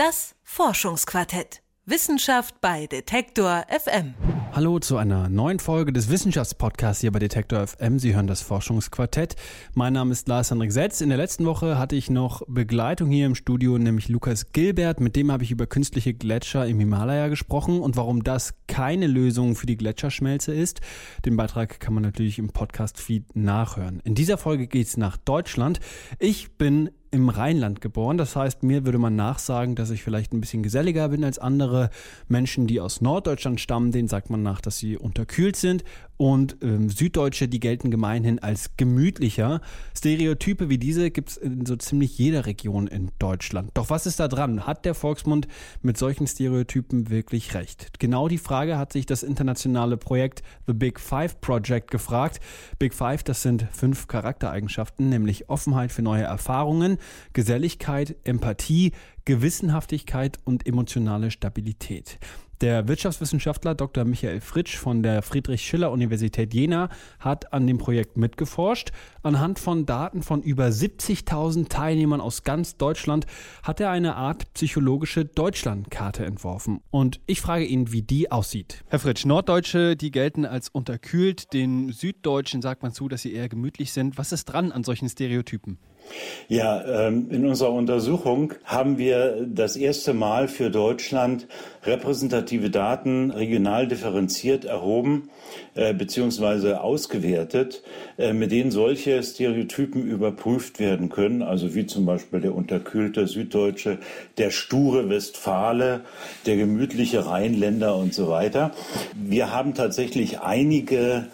Das Forschungsquartett. Wissenschaft bei Detektor FM. Hallo zu einer neuen Folge des Wissenschaftspodcasts hier bei Detektor FM. Sie hören das Forschungsquartett. Mein Name ist Lars-Henrik Setz. In der letzten Woche hatte ich noch Begleitung hier im Studio, nämlich Lukas Gilbert. Mit dem habe ich über künstliche Gletscher im Himalaya gesprochen und warum das keine Lösung für die Gletscherschmelze ist. Den Beitrag kann man natürlich im Podcast-Feed nachhören. In dieser Folge geht es nach Deutschland. Ich bin im Rheinland geboren. Das heißt, mir würde man nachsagen, dass ich vielleicht ein bisschen geselliger bin als andere Menschen, die aus Norddeutschland stammen. Denen sagt man nach, dass sie unterkühlt sind. Und ähm, Süddeutsche, die gelten gemeinhin als gemütlicher. Stereotype wie diese gibt es in so ziemlich jeder Region in Deutschland. Doch was ist da dran? Hat der Volksmund mit solchen Stereotypen wirklich recht? Genau die Frage hat sich das internationale Projekt The Big Five Project gefragt. Big Five, das sind fünf Charaktereigenschaften, nämlich Offenheit für neue Erfahrungen, Geselligkeit, Empathie, Gewissenhaftigkeit und emotionale Stabilität. Der Wirtschaftswissenschaftler Dr. Michael Fritsch von der Friedrich-Schiller-Universität Jena hat an dem Projekt mitgeforscht. Anhand von Daten von über 70.000 Teilnehmern aus ganz Deutschland hat er eine Art psychologische Deutschlandkarte entworfen. Und ich frage ihn, wie die aussieht. Herr Fritsch, Norddeutsche, die gelten als unterkühlt. Den Süddeutschen sagt man zu, dass sie eher gemütlich sind. Was ist dran an solchen Stereotypen? Ja, ähm, in unserer Untersuchung haben wir das erste Mal für Deutschland repräsentative Daten regional differenziert erhoben äh, bzw. ausgewertet, äh, mit denen solche Stereotypen überprüft werden können, also wie zum Beispiel der unterkühlte Süddeutsche, der sture Westfale, der gemütliche Rheinländer und so weiter. Wir haben tatsächlich einige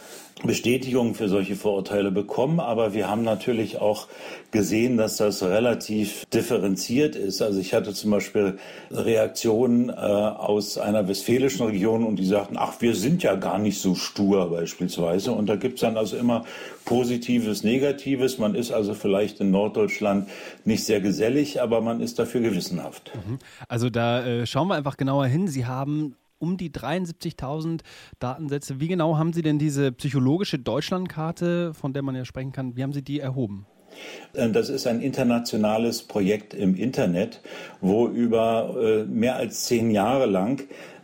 Bestätigung für solche Vorurteile bekommen, aber wir haben natürlich auch gesehen, dass das relativ differenziert ist. Also ich hatte zum Beispiel Reaktionen äh, aus einer westfälischen Region und die sagten, ach, wir sind ja gar nicht so stur beispielsweise. Und da gibt's dann also immer Positives, Negatives. Man ist also vielleicht in Norddeutschland nicht sehr gesellig, aber man ist dafür gewissenhaft. Mhm. Also da äh, schauen wir einfach genauer hin. Sie haben um die 73.000 Datensätze. Wie genau haben Sie denn diese psychologische Deutschlandkarte, von der man ja sprechen kann, wie haben Sie die erhoben? Äh, das ist ein internationales Projekt im Internet, wo über äh, mehr als zehn Jahre lang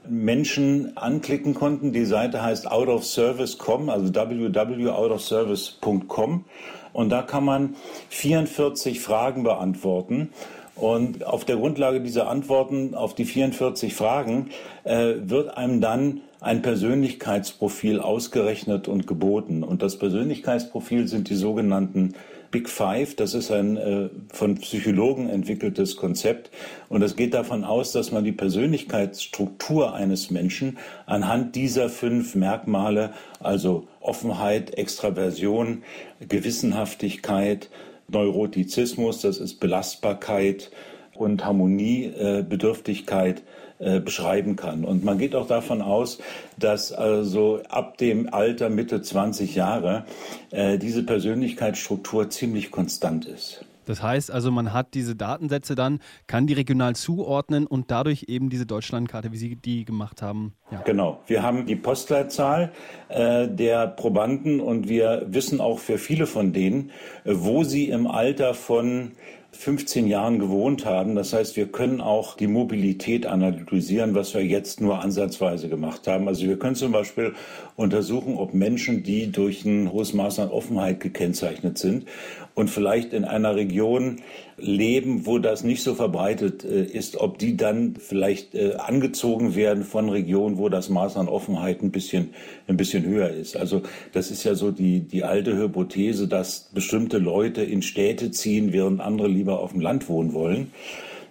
Menschen anklicken konnten. Die Seite heißt outofservice.com, also www.outofservice.com. Und da kann man 44 Fragen beantworten. Und auf der Grundlage dieser Antworten auf die 44 Fragen äh, wird einem dann ein Persönlichkeitsprofil ausgerechnet und geboten. Und das Persönlichkeitsprofil sind die sogenannten Big Five. Das ist ein äh, von Psychologen entwickeltes Konzept. Und es geht davon aus, dass man die Persönlichkeitsstruktur eines Menschen anhand dieser fünf Merkmale, also Offenheit, Extraversion, Gewissenhaftigkeit, Neurotizismus, das ist Belastbarkeit und Harmoniebedürftigkeit äh, beschreiben kann. Und man geht auch davon aus, dass also ab dem Alter Mitte 20 Jahre äh, diese Persönlichkeitsstruktur ziemlich konstant ist. Das heißt also, man hat diese Datensätze dann, kann die regional zuordnen und dadurch eben diese Deutschlandkarte, wie Sie die gemacht haben. Ja. Genau. Wir haben die Postleitzahl äh, der Probanden und wir wissen auch für viele von denen, äh, wo sie im Alter von 15 Jahren gewohnt haben. Das heißt, wir können auch die Mobilität analysieren, was wir jetzt nur ansatzweise gemacht haben. Also wir können zum Beispiel untersuchen, ob Menschen, die durch ein hohes Maß an Offenheit gekennzeichnet sind und vielleicht in einer Region leben, wo das nicht so verbreitet äh, ist, ob die dann vielleicht äh, angezogen werden von Regionen, wo das Maß an Offenheit ein bisschen, ein bisschen höher ist. Also das ist ja so die, die alte Hypothese, dass bestimmte Leute in Städte ziehen, während andere lieber auf dem Land wohnen wollen.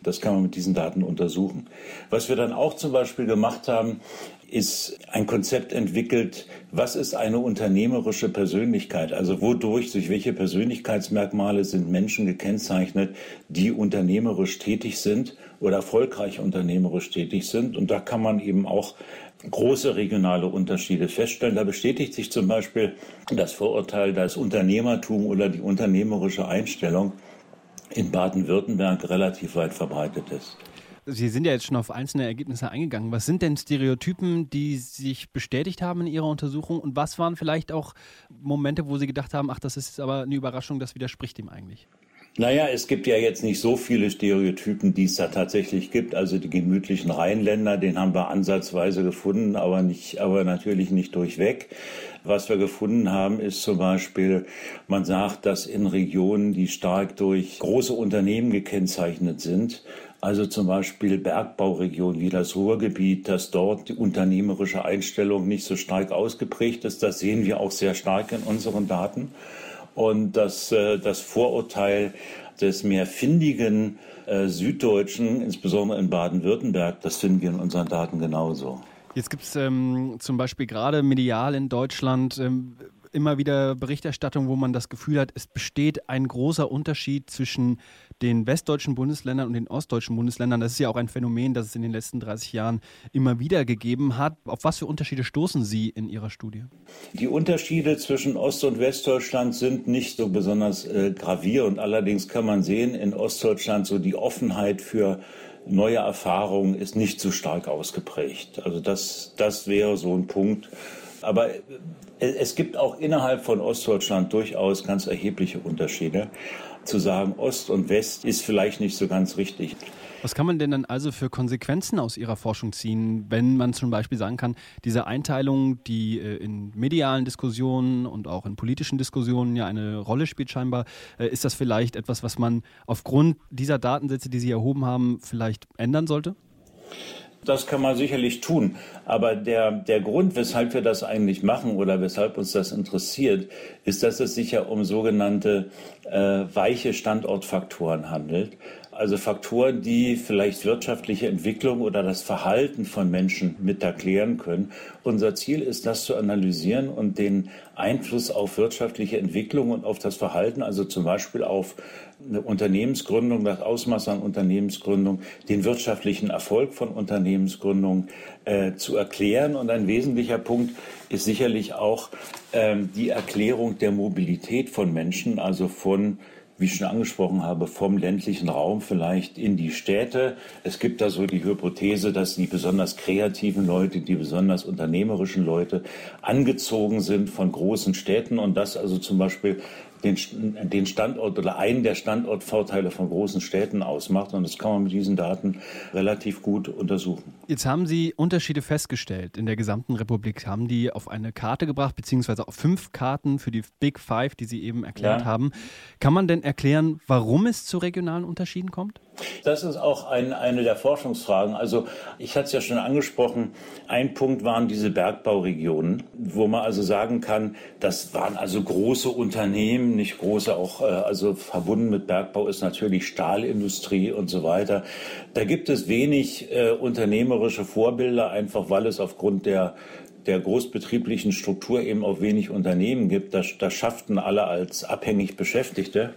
Das kann man mit diesen Daten untersuchen. Was wir dann auch zum Beispiel gemacht haben, ist ein Konzept entwickelt, was ist eine unternehmerische Persönlichkeit? Also wodurch, durch welche Persönlichkeitsmerkmale sind Menschen gekennzeichnet, die unternehmerisch tätig sind oder erfolgreich unternehmerisch tätig sind? Und da kann man eben auch große regionale Unterschiede feststellen. Da bestätigt sich zum Beispiel das Vorurteil, dass Unternehmertum oder die unternehmerische Einstellung in Baden-Württemberg relativ weit verbreitet ist. Sie sind ja jetzt schon auf einzelne Ergebnisse eingegangen. Was sind denn Stereotypen, die sich bestätigt haben in Ihrer Untersuchung? Und was waren vielleicht auch Momente, wo Sie gedacht haben, ach, das ist aber eine Überraschung, das widerspricht dem eigentlich? Naja, es gibt ja jetzt nicht so viele Stereotypen, die es da tatsächlich gibt. Also die gemütlichen Rheinländer, den haben wir ansatzweise gefunden, aber nicht, aber natürlich nicht durchweg. Was wir gefunden haben, ist zum Beispiel, man sagt, dass in Regionen, die stark durch große Unternehmen gekennzeichnet sind, also zum Beispiel Bergbauregionen wie das Ruhrgebiet, dass dort die unternehmerische Einstellung nicht so stark ausgeprägt ist. Das sehen wir auch sehr stark in unseren Daten. Und das, äh, das Vorurteil des mehr findigen äh, Süddeutschen, insbesondere in Baden-Württemberg, das finden wir in unseren Daten genauso. Jetzt gibt es ähm, zum Beispiel gerade medial in Deutschland ähm, immer wieder Berichterstattung, wo man das Gefühl hat, es besteht ein großer Unterschied zwischen den westdeutschen Bundesländern und den ostdeutschen Bundesländern. Das ist ja auch ein Phänomen, das es in den letzten 30 Jahren immer wieder gegeben hat. Auf was für Unterschiede stoßen Sie in Ihrer Studie? Die Unterschiede zwischen Ost- und Westdeutschland sind nicht so besonders äh, gravierend. Allerdings kann man sehen, in Ostdeutschland so die Offenheit für neue Erfahrungen ist nicht so stark ausgeprägt. Also das, das wäre so ein Punkt. Aber äh, es gibt auch innerhalb von Ostdeutschland durchaus ganz erhebliche Unterschiede. Zu sagen, Ost und West ist vielleicht nicht so ganz richtig. Was kann man denn dann also für Konsequenzen aus Ihrer Forschung ziehen, wenn man zum Beispiel sagen kann, diese Einteilung, die äh, in medialen Diskussionen und auch in politischen Diskussionen ja eine Rolle spielt scheinbar, äh, ist das vielleicht etwas, was man aufgrund dieser Datensätze, die Sie erhoben haben, vielleicht ändern sollte? Das kann man sicherlich tun. Aber der, der Grund, weshalb wir das eigentlich machen oder weshalb uns das interessiert, ist, dass es sich ja um sogenannte äh, weiche Standortfaktoren handelt also Faktoren, die vielleicht wirtschaftliche Entwicklung oder das Verhalten von Menschen mit erklären können. Unser Ziel ist, das zu analysieren und den Einfluss auf wirtschaftliche Entwicklung und auf das Verhalten, also zum Beispiel auf eine Unternehmensgründung, das Ausmaß an Unternehmensgründung, den wirtschaftlichen Erfolg von Unternehmensgründung äh, zu erklären. Und ein wesentlicher Punkt ist sicherlich auch ähm, die Erklärung der Mobilität von Menschen, also von wie ich schon angesprochen habe, vom ländlichen Raum vielleicht in die Städte. Es gibt da so die Hypothese, dass die besonders kreativen Leute, die besonders unternehmerischen Leute angezogen sind von großen Städten und das also zum Beispiel den, den Standort oder einen der Standortvorteile von großen Städten ausmacht. Und das kann man mit diesen Daten relativ gut untersuchen. Jetzt haben Sie Unterschiede festgestellt in der gesamten Republik, haben die auf eine Karte gebracht, beziehungsweise auf fünf Karten für die Big Five, die Sie eben erklärt ja. haben. Kann man denn erklären, warum es zu regionalen Unterschieden kommt? Das ist auch ein, eine der Forschungsfragen. Also ich hatte es ja schon angesprochen, ein Punkt waren diese Bergbauregionen, wo man also sagen kann, das waren also große Unternehmen, nicht große, auch äh, also verbunden mit Bergbau ist natürlich Stahlindustrie und so weiter. Da gibt es wenig äh, unternehmerische Vorbilder, einfach weil es aufgrund der der großbetrieblichen Struktur eben auch wenig Unternehmen gibt. Das, das schafften alle als abhängig Beschäftigte.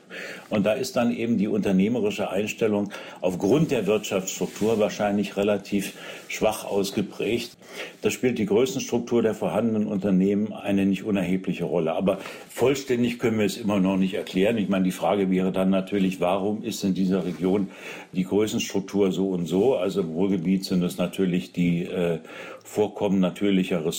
Und da ist dann eben die unternehmerische Einstellung aufgrund der Wirtschaftsstruktur wahrscheinlich relativ schwach ausgeprägt. Da spielt die Größenstruktur der vorhandenen Unternehmen eine nicht unerhebliche Rolle. Aber vollständig können wir es immer noch nicht erklären. Ich meine, die Frage wäre dann natürlich, warum ist in dieser Region die Größenstruktur so und so? Also im Ruhrgebiet sind es natürlich die äh, Vorkommen natürlicher Ressourcen.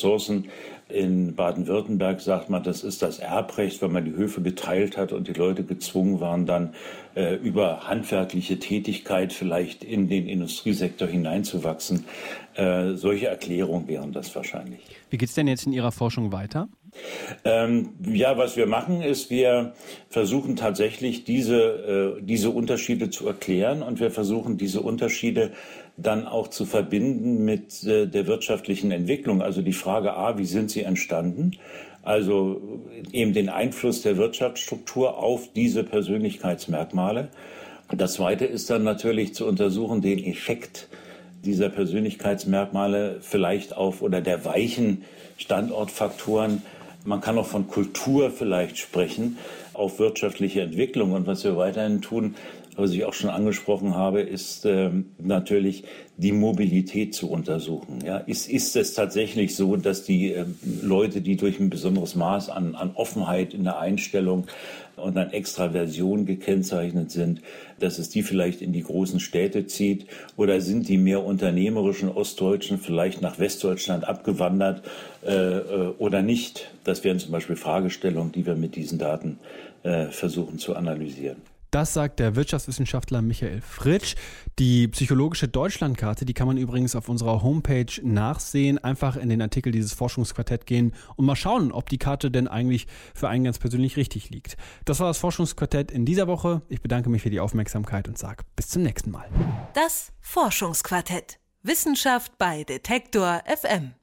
In Baden-Württemberg sagt man, das ist das Erbrecht, wenn man die Höfe geteilt hat und die Leute gezwungen waren, dann äh, über handwerkliche Tätigkeit vielleicht in den Industriesektor hineinzuwachsen. Äh, solche Erklärungen wären das wahrscheinlich. Wie geht es denn jetzt in Ihrer Forschung weiter? Ähm, ja, was wir machen, ist, wir versuchen tatsächlich diese, äh, diese Unterschiede zu erklären und wir versuchen diese Unterschiede dann auch zu verbinden mit äh, der wirtschaftlichen Entwicklung. Also die Frage A, wie sind sie entstanden? Also eben den Einfluss der Wirtschaftsstruktur auf diese Persönlichkeitsmerkmale. Das Zweite ist dann natürlich zu untersuchen den Effekt dieser Persönlichkeitsmerkmale vielleicht auf oder der weichen Standortfaktoren. Man kann auch von Kultur vielleicht sprechen auf wirtschaftliche Entwicklung. Und was wir weiterhin tun, was ich auch schon angesprochen habe, ist ähm, natürlich die Mobilität zu untersuchen. Ja, ist, ist es tatsächlich so, dass die äh, Leute, die durch ein besonderes Maß an, an Offenheit in der Einstellung und an Extraversion gekennzeichnet sind, dass es die vielleicht in die großen Städte zieht? Oder sind die mehr unternehmerischen Ostdeutschen vielleicht nach Westdeutschland abgewandert äh, äh oder nicht? Das wären zum Beispiel Fragestellungen, die wir mit diesen Daten äh, versuchen zu analysieren. Das sagt der Wirtschaftswissenschaftler Michael Fritsch. Die psychologische Deutschlandkarte, die kann man übrigens auf unserer Homepage nachsehen. Einfach in den Artikel dieses Forschungsquartett gehen und mal schauen, ob die Karte denn eigentlich für einen ganz persönlich richtig liegt. Das war das Forschungsquartett in dieser Woche. Ich bedanke mich für die Aufmerksamkeit und sage bis zum nächsten Mal. Das Forschungsquartett. Wissenschaft bei Detektor FM.